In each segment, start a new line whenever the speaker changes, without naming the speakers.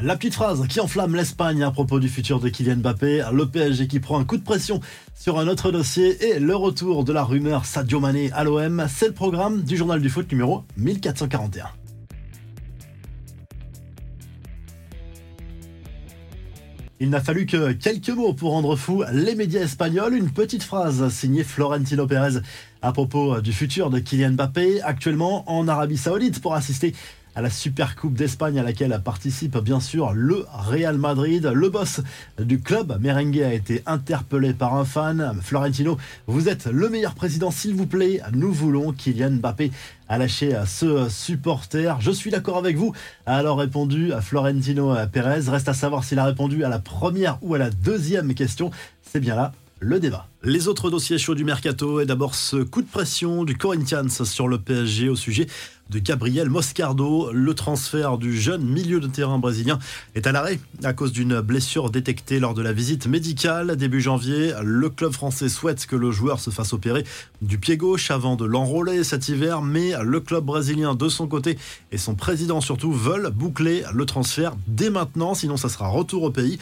La petite phrase qui enflamme l'Espagne à propos du futur de Kylian Mbappé, le PSG qui prend un coup de pression sur un autre dossier et le retour de la rumeur Sadio Mané à l'OM, c'est le programme du journal du foot numéro 1441. Il n'a fallu que quelques mots pour rendre fou les médias espagnols. Une petite phrase signée Florentino Pérez à propos du futur de Kylian Mbappé, actuellement en Arabie Saoudite pour assister à la Super Coupe d'Espagne à laquelle participe bien sûr le Real Madrid. Le boss du club merengue a été interpellé par un fan. Florentino, vous êtes le meilleur président s'il vous plaît. Nous voulons Kylian Mbappé a lâché ce supporter. Je suis d'accord avec vous, alors répondu à Florentino Pérez. Reste à savoir s'il a répondu à la première ou à la deuxième question. C'est bien là le débat. Les autres dossiers chauds du mercato et d'abord ce coup de pression du Corinthians sur le PSG au sujet de Gabriel Moscardo. Le transfert du jeune milieu de terrain brésilien est à l'arrêt à cause d'une blessure détectée lors de la visite médicale début janvier. Le club français souhaite que le joueur se fasse opérer du pied gauche avant de l'enrôler cet hiver, mais le club brésilien de son côté et son président surtout veulent boucler le transfert dès maintenant, sinon ça sera retour au pays.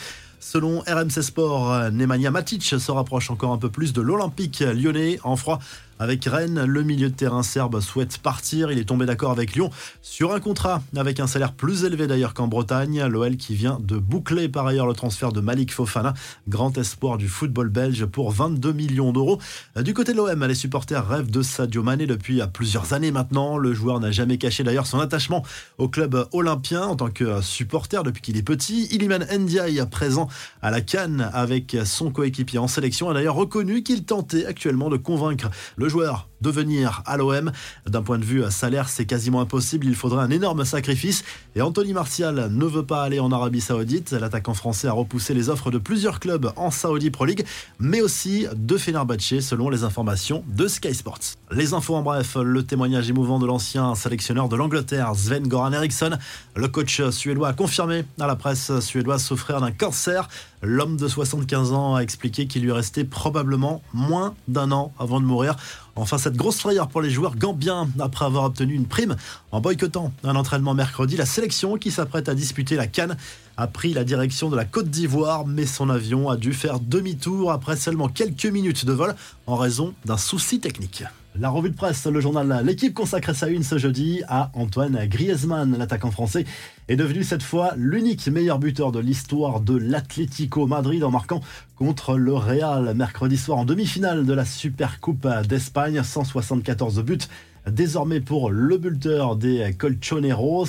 Selon RMC Sport, Nemanja Matic se rapproche encore un peu plus de l'Olympique lyonnais en froid avec Rennes. Le milieu de terrain serbe souhaite partir. Il est tombé d'accord avec Lyon sur un contrat avec un salaire plus élevé d'ailleurs qu'en Bretagne. L'OL qui vient de boucler par ailleurs le transfert de Malik Fofana, grand espoir du football belge pour 22 millions d'euros. Du côté de l'OM, les supporters rêvent de Sadio Mané depuis plusieurs années maintenant. Le joueur n'a jamais caché d'ailleurs son attachement au club olympien en tant que supporter depuis qu'il est petit. Iliman Ndiaye présent à la Cannes avec son coéquipier en sélection a d'ailleurs reconnu qu'il tentait actuellement de convaincre le joueur de venir à l'OM. D'un point de vue salaire, c'est quasiment impossible. Il faudrait un énorme sacrifice. Et Anthony Martial ne veut pas aller en Arabie Saoudite. L'attaquant français a repoussé les offres de plusieurs clubs en Saudi Pro League, mais aussi de Fenerbahçe, selon les informations de Sky Sports. Les infos en bref, le témoignage émouvant de l'ancien sélectionneur de l'Angleterre, Sven Goran Eriksson. Le coach suédois a confirmé à la presse suédoise souffrir d'un cancer. L'homme de 75 ans a expliqué qu'il lui restait probablement moins d'un an avant de mourir. Enfin, cette grosse frayeur pour les joueurs gambiens après avoir obtenu une prime en boycottant un entraînement mercredi. La sélection qui s'apprête à disputer la Cannes a pris la direction de la Côte d'Ivoire, mais son avion a dû faire demi-tour après seulement quelques minutes de vol en raison d'un souci technique. La revue de presse, le journal L'équipe consacre sa une ce jeudi à Antoine Griezmann, l'attaquant français, est devenu cette fois l'unique meilleur buteur de l'histoire de l'Atlético Madrid en marquant contre le Real mercredi soir en demi-finale de la Super Coupe d'Espagne, 174 buts désormais pour le buteur des Colchoneros,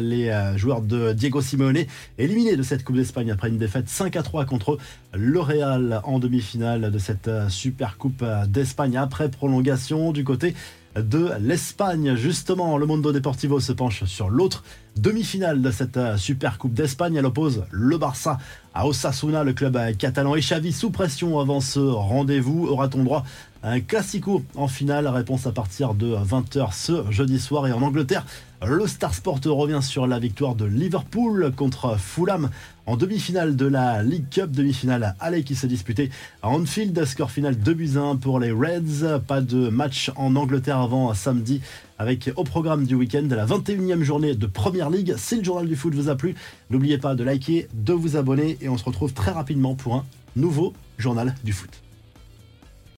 les euh, joueurs de Diego Simeone éliminés de cette Coupe d'Espagne après une défaite 5 à 3 contre le Real en demi-finale de cette euh, Super Coupe d'Espagne. Après prolongation du côté de l'Espagne. Justement, le Mondo Deportivo se penche sur l'autre demi-finale de cette euh, Super Coupe d'Espagne. Elle oppose le Barça à Osasuna, le club catalan et Xavi sous pression avant ce rendez-vous. Aura-t-on droit à un classico en finale? Réponse à partir de 20h ce jeudi soir. Et en Angleterre, le Star Sport revient sur la victoire de Liverpool contre Fulham en demi-finale de la League Cup, demi-finale aller qui s'est disputée à Anfield. Score final 2 buts 1 pour les Reds. Pas de match en Angleterre avant samedi avec au programme du week-end la 21e journée de Première League. Si le journal du foot vous a plu, n'oubliez pas de liker, de vous abonner et on se retrouve très rapidement pour un nouveau journal du foot.